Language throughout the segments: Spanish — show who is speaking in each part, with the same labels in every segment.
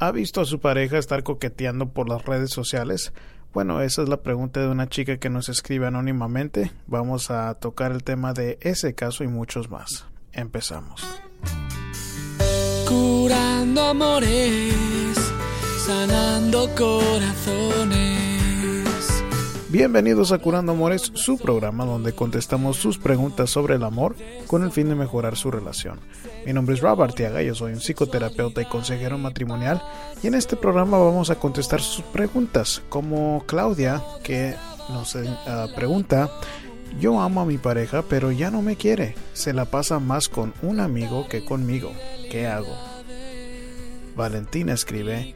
Speaker 1: ¿Ha visto a su pareja estar coqueteando por las redes sociales? Bueno, esa es la pregunta de una chica que nos escribe anónimamente. Vamos a tocar el tema de ese caso y muchos más. Empezamos.
Speaker 2: Curando amores, sanando corazones.
Speaker 1: Bienvenidos a Curando Amores, su programa donde contestamos sus preguntas sobre el amor con el fin de mejorar su relación. Mi nombre es Rob Artiaga, yo soy un psicoterapeuta y consejero matrimonial y en este programa vamos a contestar sus preguntas, como Claudia que nos eh, pregunta, yo amo a mi pareja pero ya no me quiere, se la pasa más con un amigo que conmigo, ¿qué hago? Valentina escribe,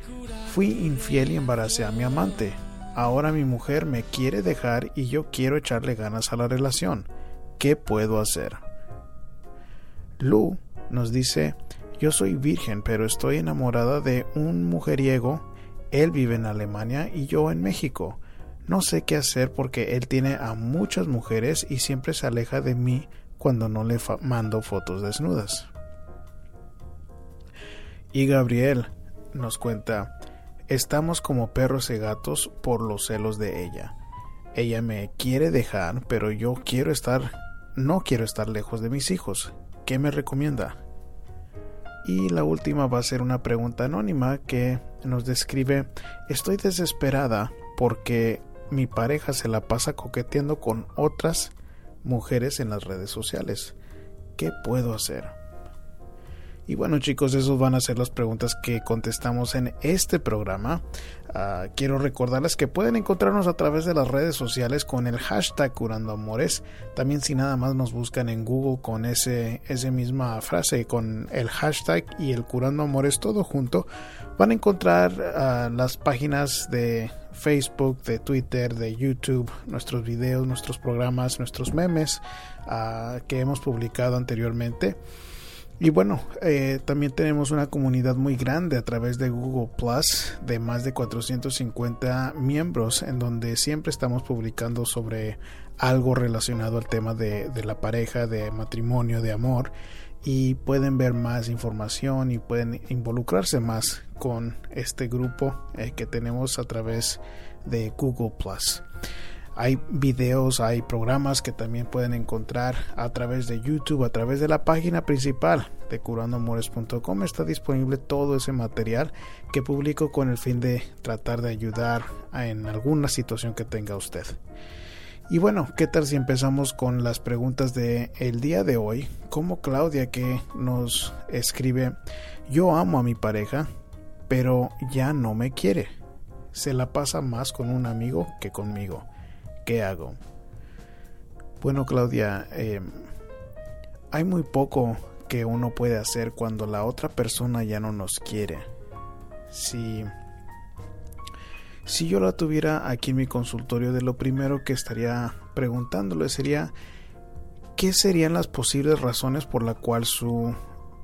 Speaker 1: fui infiel y embaracé a mi amante, Ahora mi mujer me quiere dejar y yo quiero echarle ganas a la relación. ¿Qué puedo hacer? Lu nos dice, yo soy virgen, pero estoy enamorada de un mujeriego. Él vive en Alemania y yo en México. No sé qué hacer porque él tiene a muchas mujeres y siempre se aleja de mí cuando no le mando fotos desnudas. Y Gabriel nos cuenta, Estamos como perros y gatos por los celos de ella. Ella me quiere dejar, pero yo quiero estar, no quiero estar lejos de mis hijos. ¿Qué me recomienda? Y la última va a ser una pregunta anónima que nos describe, estoy desesperada porque mi pareja se la pasa coqueteando con otras mujeres en las redes sociales. ¿Qué puedo hacer? Y bueno chicos, esas van a ser las preguntas que contestamos en este programa. Ah, quiero recordarles que pueden encontrarnos a través de las redes sociales con el hashtag Curando Amores. También si nada más nos buscan en Google con ese, esa misma frase, con el hashtag y el Curando Amores todo junto, van a encontrar ah, las páginas de Facebook, de Twitter, de YouTube, nuestros videos, nuestros programas, nuestros memes ah, que hemos publicado anteriormente. Y bueno, eh, también tenemos una comunidad muy grande a través de Google Plus de más de 450 miembros en donde siempre estamos publicando sobre algo relacionado al tema de, la pareja, de matrimonio, de amor y pueden ver más información y pueden involucrarse más con este grupo eh, que tenemos a través de Google Plus. Hay videos, hay programas que también pueden encontrar a través de YouTube, a través de la página principal de curandoamores.com. Está disponible todo ese material que publico con el fin de tratar de ayudar en alguna situación que tenga usted. Y bueno, ¿qué tal si empezamos con las preguntas de el día de hoy? Como Claudia que nos escribe, yo amo a mi pareja, pero ya no me quiere. Se la pasa más con un amigo que conmigo. ¿Qué hago? Bueno, Claudia, em, hay muy poco que uno puede hacer cuando la otra persona ya no nos quiere. Si, si yo la tuviera aquí en mi consultorio, de lo primero que estaría preguntándole sería qué serían las posibles razones por la cual su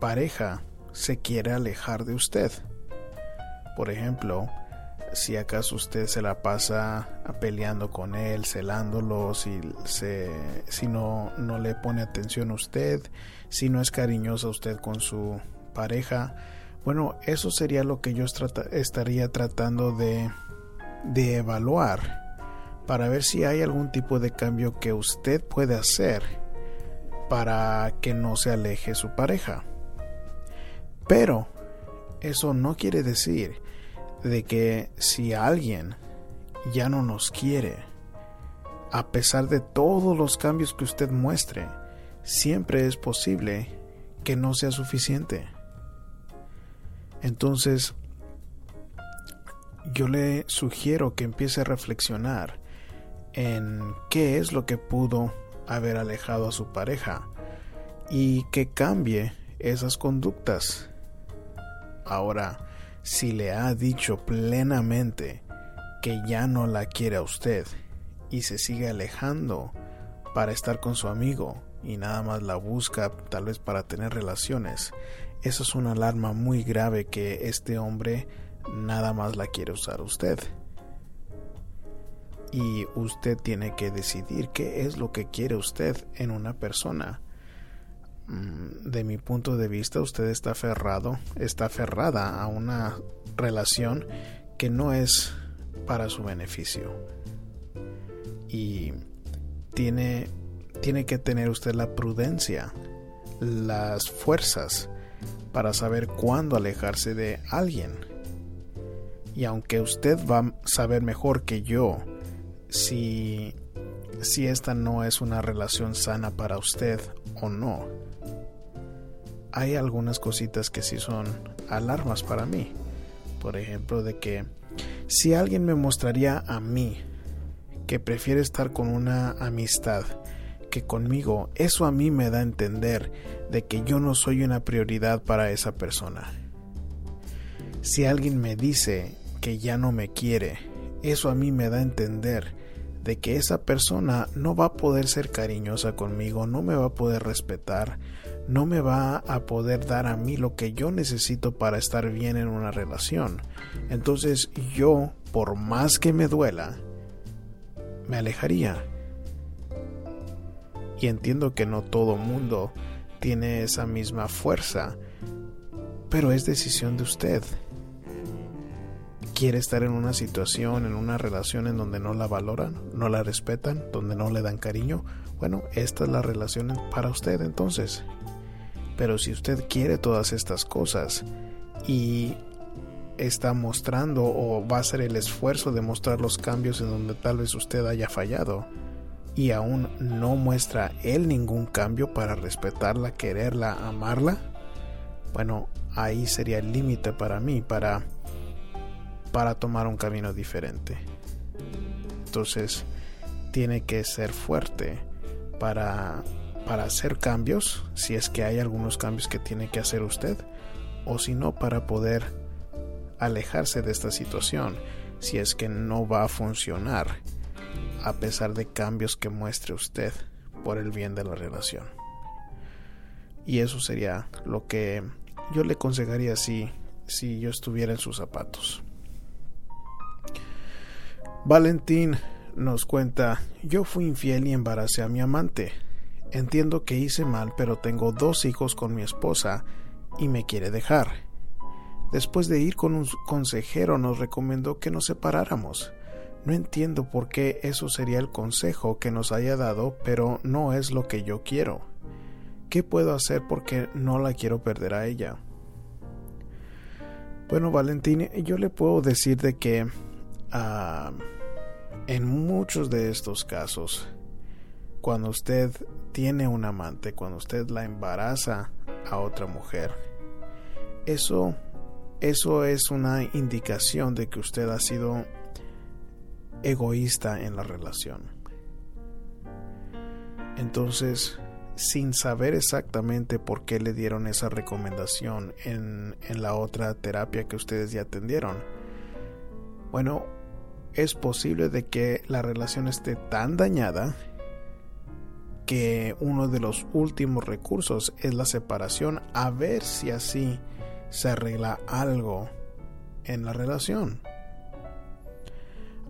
Speaker 1: pareja se quiere alejar de usted. Por ejemplo, si acaso usted se la pasa peleando con él, celándolo, si, si no, no le pone atención a usted, si no es cariñosa usted con su pareja. Bueno, eso sería lo que yo estaría tratando de, de evaluar para ver si hay algún tipo de cambio que usted puede hacer para que no se aleje su pareja. Pero eso no quiere decir de que si alguien ya no nos quiere, a pesar de todos los cambios que usted muestre, siempre es posible que no sea suficiente. Entonces, yo le sugiero que empiece a reflexionar en qué es lo que pudo haber alejado a su pareja y que cambie esas conductas. Ahora, si le ha dicho plenamente que ya no la quiere a usted y se sigue alejando para estar con su amigo y nada más la busca tal vez para tener relaciones, eso es una alarma muy grave que este hombre nada más la quiere usar a usted. Y usted tiene que decidir qué es lo que quiere usted en una persona de mi punto de vista, usted está aferrado, está aferrada a una relación que no es para su beneficio. Y tiene, tiene que tener usted la prudencia, las fuerzas para saber cuándo alejarse de alguien. Y aunque usted va a saber mejor que yo si, si esta no es una relación sana para usted o no, hay algunas cositas que sí son alarmas para mí. Por ejemplo, de que si alguien me mostraría a mí que prefiere estar con una amistad que conmigo, eso a mí me da a entender de que yo no soy una prioridad para esa persona. Si alguien me dice que ya no me quiere, eso a mí me da a entender de que esa persona no va a poder ser cariñosa conmigo, no me va a poder respetar, no me va a poder dar a mí lo que yo necesito para estar bien en una relación. Entonces yo, por más que me duela, me alejaría. Y entiendo que no todo mundo tiene esa misma fuerza, pero es decisión de usted. ¿Quiere estar en una situación, en una relación en donde no la valoran, no la respetan, donde no le dan cariño? Bueno, esta es la relación para usted entonces. Pero si usted quiere todas estas cosas y está mostrando o va a hacer el esfuerzo de mostrar los cambios en donde tal vez usted haya fallado y aún no muestra él ningún cambio para respetarla, quererla, amarla, bueno, ahí sería el límite para mí para para tomar un camino diferente. Entonces, tiene que ser fuerte para para hacer cambios, si es que hay algunos cambios que tiene que hacer usted, o si no, para poder alejarse de esta situación, si es que no va a funcionar, a pesar de cambios que muestre usted por el bien de la relación. Y eso sería lo que yo le aconsejaría si, si yo estuviera en sus zapatos. Valentín nos cuenta, yo fui infiel y embaracé a mi amante. Entiendo que hice mal, pero tengo dos hijos con mi esposa y me quiere dejar. Después de ir con un consejero nos recomendó que nos separáramos. No entiendo por qué eso sería el consejo que nos haya dado, pero no es lo que yo quiero. ¿Qué puedo hacer porque no la quiero perder a ella? Bueno, Valentín, yo le puedo decir de que ah, en muchos de estos casos, cuando usted tiene un amante, cuando usted la embaraza a otra mujer, eso, eso es una indicación de que usted ha sido egoísta en la relación. Entonces, sin saber exactamente por qué le dieron esa recomendación en, en la otra terapia que ustedes ya atendieron, bueno, es posible de que la relación esté tan dañada que uno de los últimos recursos es la separación, a ver si así se arregla algo en la relación.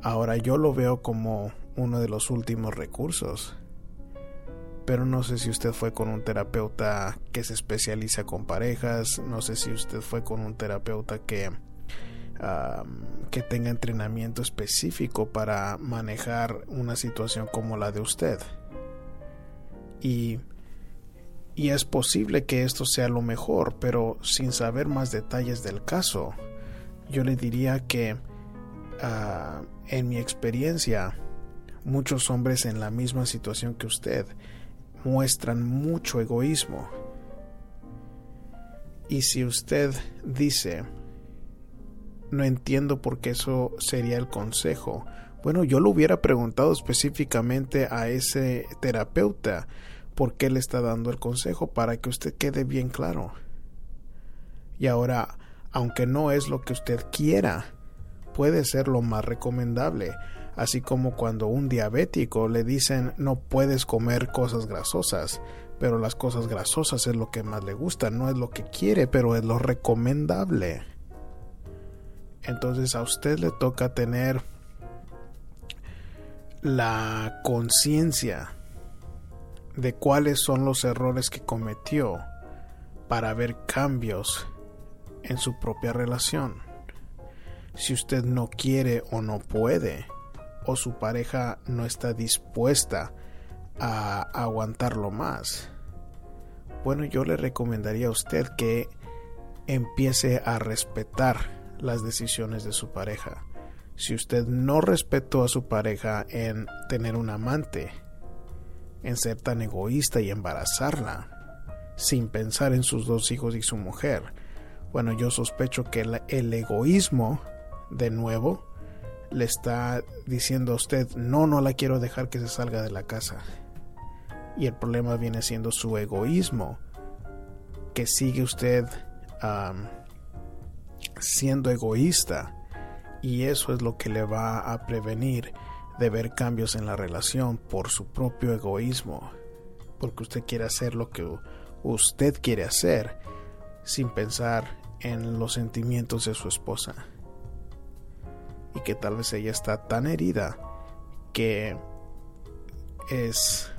Speaker 1: Ahora yo lo veo como uno de los últimos recursos. Pero no sé si usted fue con un terapeuta que se especializa con parejas, no sé si usted fue con un terapeuta que, que tenga entrenamiento específico para manejar una situación como la de usted y, y es posible que esto sea lo mejor, pero sin saber más detalles del caso, yo le diría que ah, en mi experiencia, muchos hombres en la misma situación que usted muestran mucho egoísmo. Y si usted dice, no entiendo por qué eso sería el consejo, bueno, yo lo hubiera preguntado específicamente a ese terapeuta por qué le está dando el consejo para que usted quede bien claro. Y ahora, aunque no es lo que usted quiera, puede ser lo más recomendable, así como cuando un diabético le dicen no puedes comer cosas grasosas, pero las cosas grasosas es lo que más le gusta, no es lo que quiere, pero es lo recomendable. Entonces a usted le toca tener la conciencia de cuáles son los errores que cometió para ver cambios en su propia relación. Si usted no quiere o no puede, o su pareja no está dispuesta a aguantarlo más, bueno, yo le recomendaría a usted que empiece a respetar las decisiones de su pareja. Si usted no respetó a su pareja en tener un amante, en ser tan egoísta y embarazarla, sin pensar en sus dos hijos y su mujer, bueno, yo sospecho que el, egoísmo, de nuevo, le está diciendo a usted, no, no la quiero dejar que se salga de la casa. Y el problema viene siendo su egoísmo, que sigue usted siendo egoísta. Y eso es lo que le va a prevenir de ver cambios en la relación por su propio egoísmo. Porque usted quiere hacer lo que usted quiere hacer sin pensar en los sentimientos de su esposa. Y que tal vez ella está tan herida que es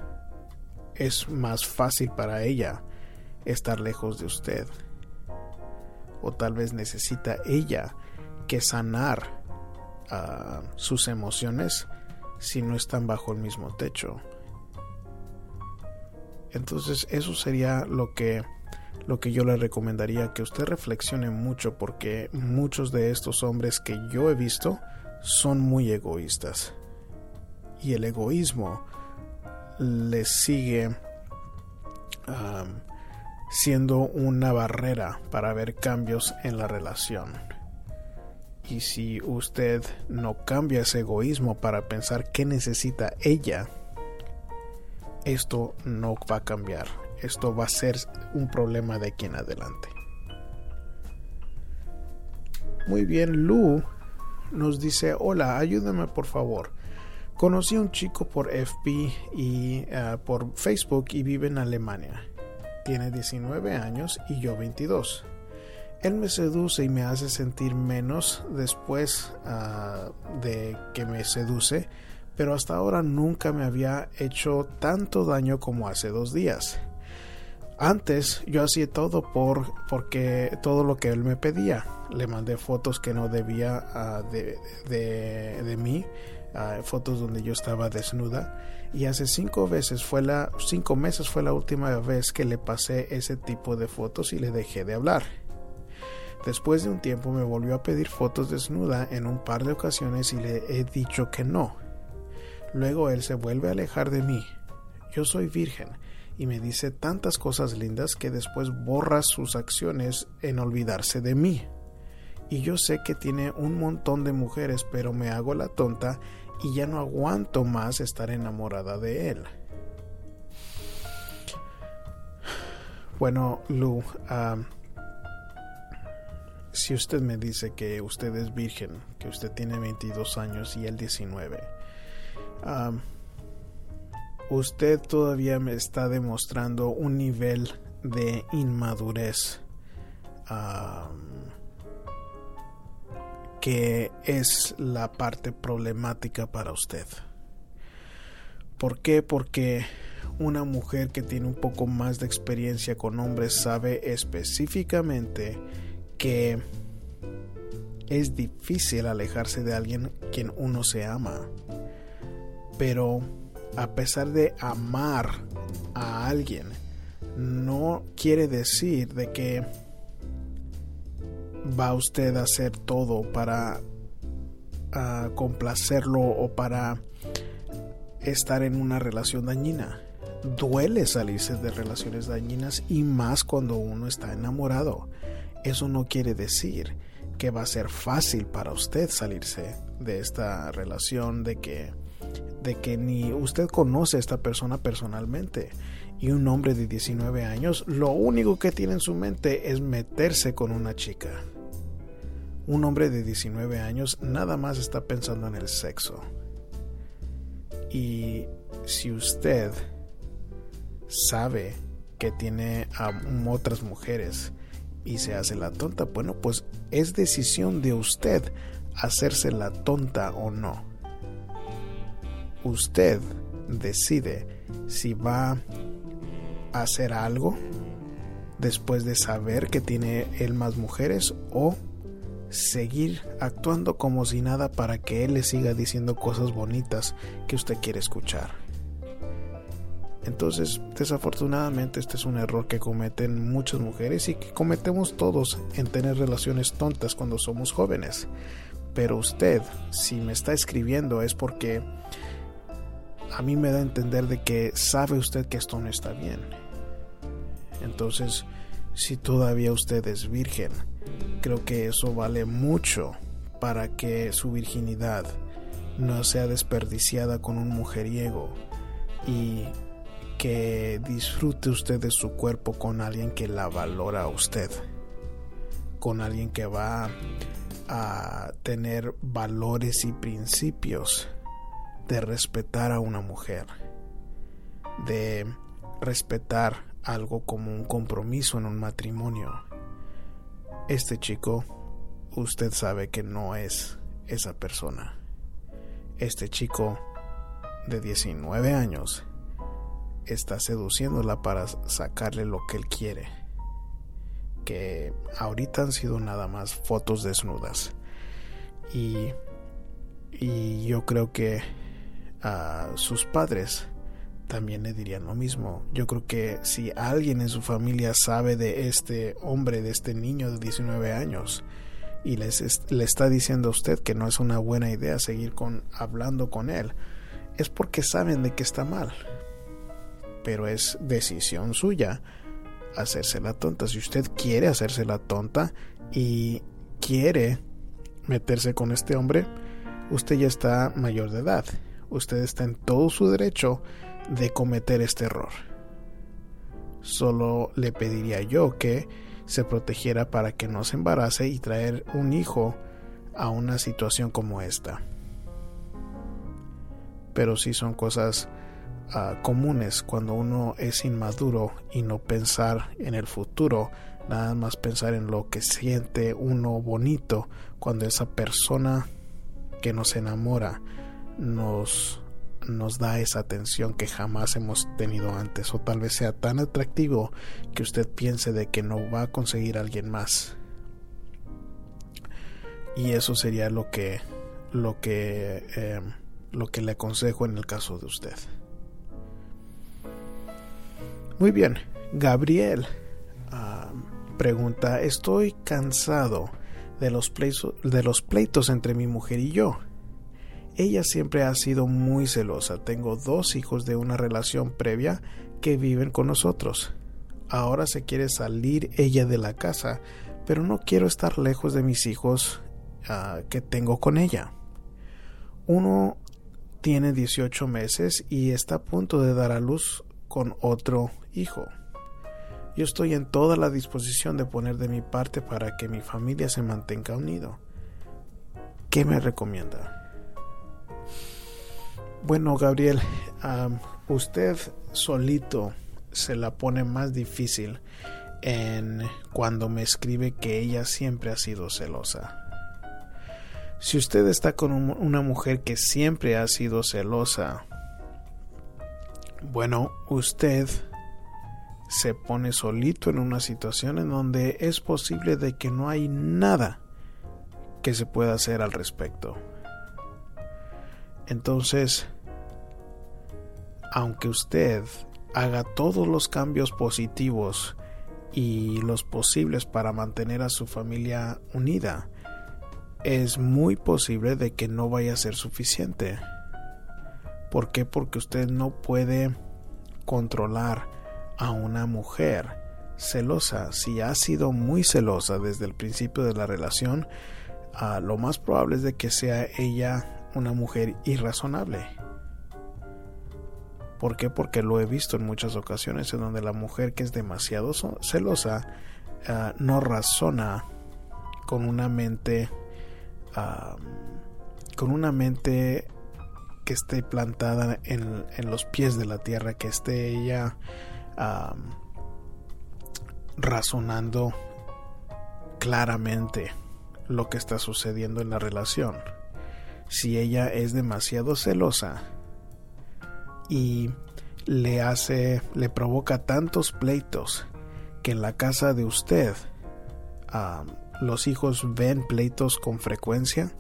Speaker 1: es más fácil para ella estar lejos de usted. O tal vez necesita ella que sanar ah, sus emociones si no están bajo el mismo techo. Entonces eso sería lo que lo que yo le recomendaría que usted reflexione mucho porque muchos de estos hombres que yo he visto son muy egoístas. Y el egoísmo les sigue siendo una barrera para ver cambios en la relación. Y si usted no cambia ese egoísmo para pensar qué necesita ella, esto no va a cambiar. Esto va a ser un problema de aquí en adelante. Muy bien, Lu nos dice, hola, ayúdame por favor. Conocí a un chico por FB y eh, por Facebook y vive en Alemania. Tiene 19 años y yo 22. Él me seduce y me hace sentir menos después ah, de que me seduce, pero hasta ahora nunca me había hecho tanto daño como hace dos días. Antes yo hacía todo por porque todo lo que él me pedía. Le mandé fotos que no debía ah, de, de mí fotos donde yo estaba desnuda y hace cinco veces fue la cinco meses fue la última vez que le pasé ese tipo de fotos y le dejé de hablar. Después de un tiempo me volvió a pedir fotos desnuda en un par de ocasiones y le he dicho que no. Luego él se vuelve a alejar de mí. Yo soy virgen y me dice tantas cosas lindas que después borra sus acciones en olvidarse de mí. Y yo sé que tiene un montón de mujeres, pero me hago la tonta y ya no aguanto más estar enamorada de él. Bueno, Lu, si usted me dice que usted es virgen, que usted tiene 22 años y él 19, usted todavía me está demostrando un nivel de inmadurez que es la parte problemática para usted. ¿Por qué? Porque una mujer que tiene un poco más de experiencia con hombres sabe específicamente que es difícil alejarse de alguien quien uno se ama. Pero a pesar de amar a alguien, no quiere decir de que va usted a hacer todo para ah, complacerlo o para estar en una relación dañina. Duele salirse de relaciones dañinas y más cuando uno está enamorado. Eso no quiere decir que va a ser fácil para usted salirse de esta relación, de que, de que ni usted conoce a esta persona personalmente y un hombre de 19 años lo único que tiene en su mente es meterse con una chica. Un hombre de 19 años nada más está pensando en el sexo. Y si usted sabe que tiene a otras mujeres y se hace la tonta, bueno, pues es decisión de usted hacerse la tonta o no. Usted decide si va hacer algo después de saber que tiene él más mujeres o seguir actuando como si nada para que él le siga diciendo cosas bonitas que usted quiere escuchar. Entonces, desafortunadamente, este es un error que cometen muchas mujeres y que cometemos todos en tener relaciones tontas cuando somos jóvenes. Pero usted, si me está escribiendo, es porque a mí me da a entender de que sabe usted que esto no está bien. Entonces, si todavía usted es virgen, creo que eso vale mucho para que su virginidad no sea desperdiciada con un mujeriego y que disfrute usted de su cuerpo con alguien que la valora a usted, con alguien que va a tener valores y principios de respetar a una mujer, de respetar algo como un compromiso en un matrimonio. Este chico, usted sabe que no es esa persona. Este chico de 19 años está seduciéndola para sacarle lo que él quiere. Que ahorita han sido nada más fotos desnudas. Y, y yo creo que a sus padres también le dirían lo mismo. Yo creo que si alguien en su familia sabe de este hombre, de este niño de 19 años, y les le está diciendo a usted que no es una buena idea seguir con hablando con él, es porque saben de que está mal pero es decisión suya hacerse la tonta. Si usted quiere hacerse la tonta y quiere meterse con este hombre, usted ya está mayor de edad. Usted está en todo su derecho de cometer este error. Solo le pediría yo que se protegiera para que no se embarace y traer un hijo a una situación como esta. Pero si son cosas comunes cuando uno es inmaduro y no pensar en el futuro, nada más pensar en lo que siente uno bonito cuando esa persona que nos enamora nos nos da esa atención que jamás hemos tenido antes. O tal vez sea tan atractivo que usted piense de que no va a conseguir a alguien más. Y eso sería lo que lo que eh, lo que le aconsejo en el caso de usted muy bien, Gabriel ah, pregunta, estoy cansado de los, pleitos, entre mi mujer y yo. Ella siempre ha sido muy celosa. Tengo dos hijos de una relación previa que viven con nosotros. Ahora se quiere salir ella de la casa, pero no quiero estar lejos de mis hijos ah, que tengo con ella. Uno tiene 18 meses y está a punto de dar a luz con otro hijo. Yo estoy en toda la disposición de poner de mi parte para que mi familia se mantenga unido. ¿Qué me recomienda? Bueno, Gabriel, usted solito se la pone más difícil en cuando me escribe que ella siempre ha sido celosa. Si usted está con una mujer que siempre ha sido celosa, bueno, usted se pone solito en una situación en donde es posible de que no hay nada que se pueda hacer al respecto. Entonces, aunque usted haga todos los cambios positivos y los posibles para mantener a su familia unida, es muy posible de que no vaya a ser suficiente. ¿Por qué? Porque usted no puede controlar a una mujer celosa. Si ha sido muy celosa desde el principio de la relación, ah, lo más probable es de que sea ella una mujer irrazonable. ¿Por qué? Porque lo he visto en muchas ocasiones en donde la mujer que es demasiado celosa ah, no razona con una mente ah, con una mente que esté plantada en, los pies de la tierra, que esté ella razonando claramente lo que está sucediendo en la relación. Si ella es demasiado celosa y le hace, le provoca tantos pleitos que en la casa de usted los hijos ven pleitos con frecuencia,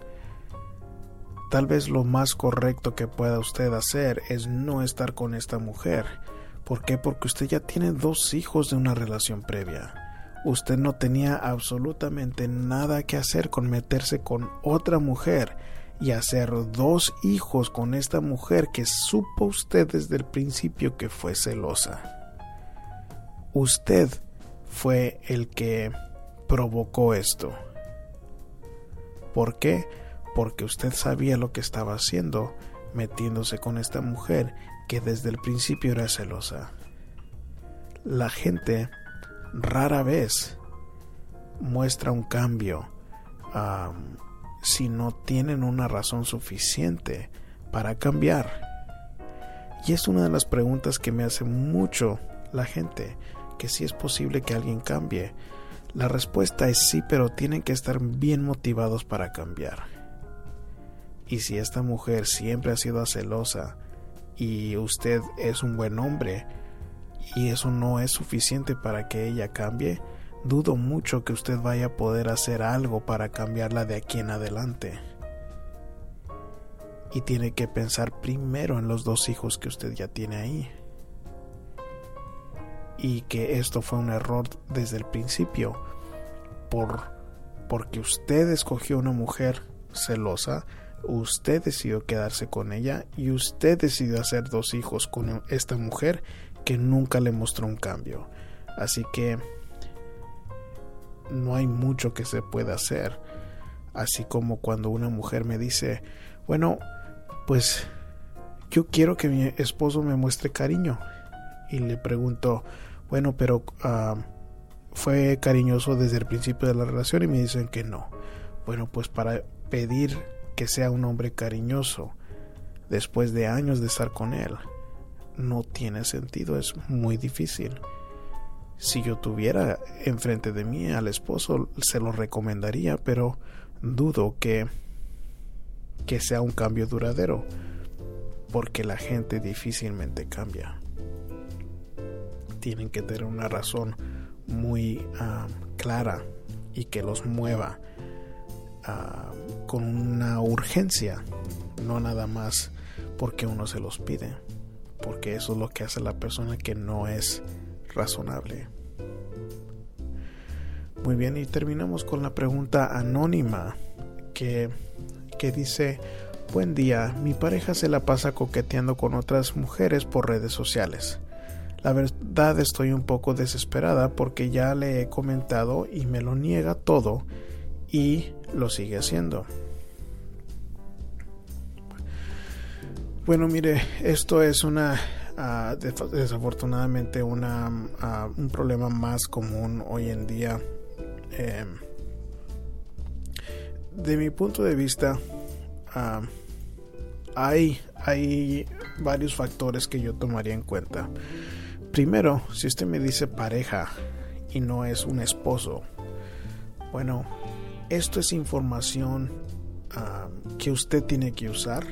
Speaker 1: tal vez lo más correcto que pueda usted hacer es no estar con esta mujer. ¿Por qué? Porque usted ya tiene dos hijos de una relación previa. Usted no tenía absolutamente nada que hacer con meterse con otra mujer y hacer dos hijos con esta mujer que supo usted desde el principio que fue celosa. Usted fue el que provocó esto. ¿Por qué? Porque usted sabía lo que estaba haciendo metiéndose con esta mujer que desde el principio era celosa. La gente rara vez muestra un cambio si no tienen una razón suficiente para cambiar. Y es una de las preguntas que me hace mucho la gente, que si es posible que alguien cambie. La respuesta es sí, pero tienen que estar bien motivados para cambiar. Y si esta mujer siempre ha sido celosa y usted es un buen hombre y eso no es suficiente para que ella cambie, dudo mucho que usted vaya a poder hacer algo para cambiarla de aquí en adelante. Y tiene que pensar primero en los dos hijos que usted ya tiene ahí. Y que esto fue un error desde el principio. Por, porque usted escogió una mujer celosa, usted decidió quedarse con ella y usted decidió hacer dos hijos con esta mujer que nunca le mostró un cambio. Así que no hay mucho que se pueda hacer. Así como cuando una mujer me dice, bueno, pues yo quiero que mi esposo me muestre cariño. Y le pregunto, bueno, pero ah, fue cariñoso desde el principio de la relación y me dicen que no. Bueno, pues para pedir que sea un hombre cariñoso después de años de estar con él, no tiene sentido, es muy difícil. Si yo tuviera enfrente de mí al esposo, se lo recomendaría, pero dudo que, que sea un cambio duradero, porque la gente difícilmente cambia. Tienen que tener una razón muy ah, clara y que los mueva ah, con una urgencia, no nada más porque uno se los pide, porque eso es lo que hace la persona que no es razonable. Muy bien, y terminamos con la pregunta anónima que, que dice, buen día, mi pareja se la pasa coqueteando con otras mujeres por redes sociales. La verdad estoy un poco desesperada porque ya le he comentado y me lo niega todo y lo sigue haciendo. Bueno, mire, esto es una desafortunadamente una, un problema más común hoy en día. Em, de mi punto de vista, hay, hay varios factores que yo tomaría en cuenta. Primero, si usted me dice pareja y no es un esposo, bueno, esto es información que usted tiene que usar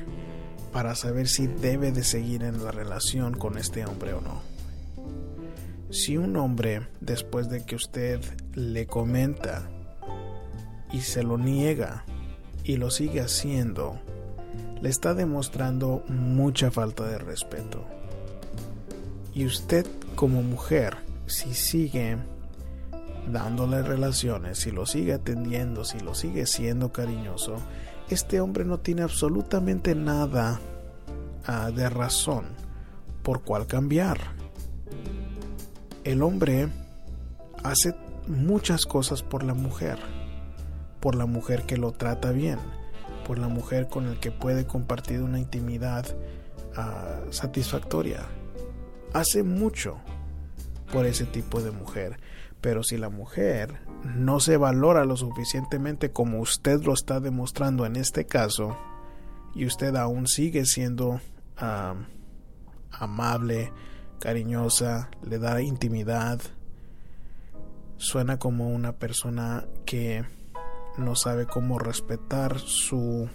Speaker 1: para saber si debe de seguir en la relación con este hombre o no. Si un hombre, después de que usted le comenta y se lo niega y lo sigue haciendo, le está demostrando mucha falta de respeto. Y usted como mujer, si sigue dándole relaciones, si lo sigue atendiendo, si lo sigue siendo cariñoso, este hombre no tiene absolutamente nada uh, de razón por cual cambiar. El hombre hace muchas cosas por la mujer, por la mujer que lo trata bien, por la mujer con el que puede compartir una intimidad uh, satisfactoria. Hace mucho por ese tipo de mujer, pero si la mujer no se valora lo suficientemente como usted lo está demostrando en este caso, y usted aún sigue siendo amable, cariñosa, le da intimidad, suena como una persona que no sabe cómo respetar su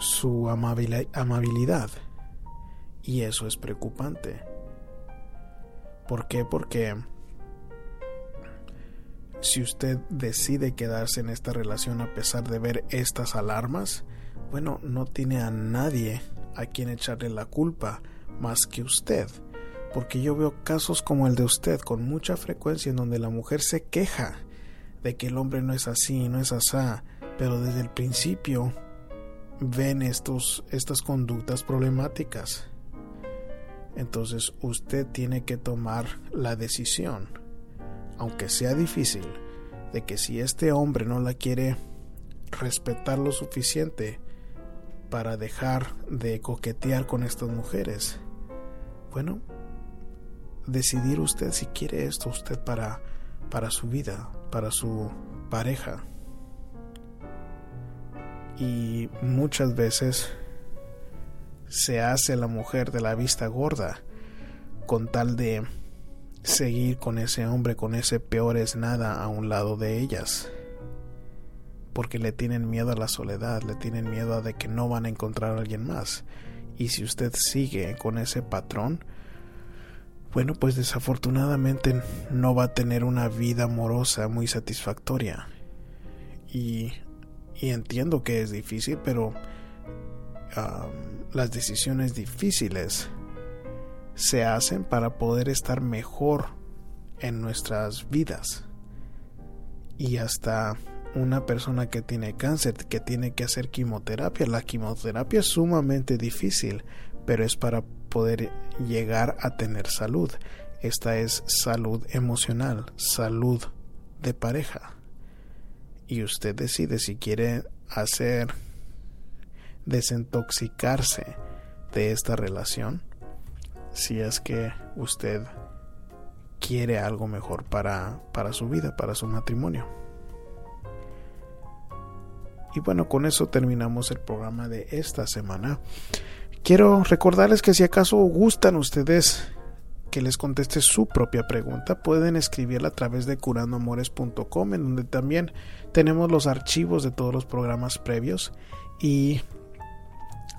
Speaker 1: su amabilidad y eso es preocupante. ¿Por qué? Porque si usted decide quedarse en esta relación a pesar de ver estas alarmas, bueno, no tiene a nadie a quien echarle la culpa más que usted. Porque yo veo casos como el de usted con mucha frecuencia en donde la mujer se queja de que el hombre no es así, no es asá, pero desde el principio ven estos, estas conductas problemáticas. Entonces usted tiene que tomar la decisión, aunque sea difícil, de que si este hombre no la quiere respetar lo suficiente para dejar de coquetear con estas mujeres, bueno, decidir usted si quiere esto usted para, para su vida, para su pareja. Y muchas veces se hace la mujer de la vista gorda con tal de seguir con ese hombre, con ese peor es nada a un lado de ellas. Porque le tienen miedo a la soledad, le tienen miedo a de que no van a encontrar a alguien más. Y si usted sigue con ese patrón, bueno, pues desafortunadamente no va a tener una vida amorosa muy satisfactoria. Y, y entiendo que es difícil, pero las decisiones difíciles se hacen para poder estar mejor en nuestras vidas. Y hasta una persona que tiene cáncer, que tiene que hacer quimioterapia, la quimioterapia es sumamente difícil, pero es para poder llegar a tener salud. Esta es salud emocional, salud de pareja. Y usted decide si quiere hacer desintoxicarse de esta relación si es que usted quiere algo mejor para, para su vida, para su matrimonio. Y bueno, con eso terminamos el programa de esta semana. Quiero recordarles que si acaso gustan ustedes que les conteste su propia pregunta, pueden escribirla a través de curandoamores.com, en donde también tenemos los archivos de todos los programas previos y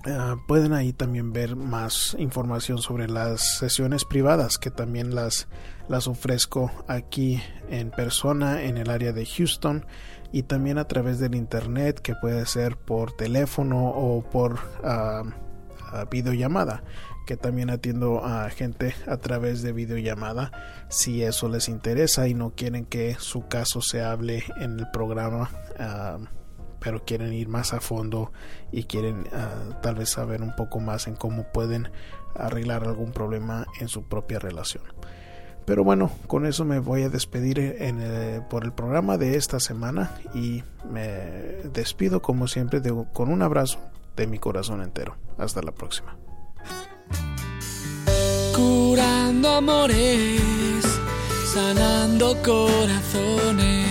Speaker 1: Ah, pueden ahí también ver más información sobre las sesiones privadas que también las, las ofrezco aquí en persona en el área de Houston y también a través del internet que puede ser por teléfono o por uh, videollamada que también atiendo a gente a través de videollamada si eso les interesa y no quieren que su caso se hable en el programa pero quieren ir más a fondo y quieren ah, tal vez saber un poco más en cómo pueden arreglar algún problema en su propia relación. Pero bueno, con eso me voy a despedir en por el programa de esta semana y me despido como siempre con un abrazo de mi corazón entero. Hasta la próxima.
Speaker 2: Curando amores, sanando corazones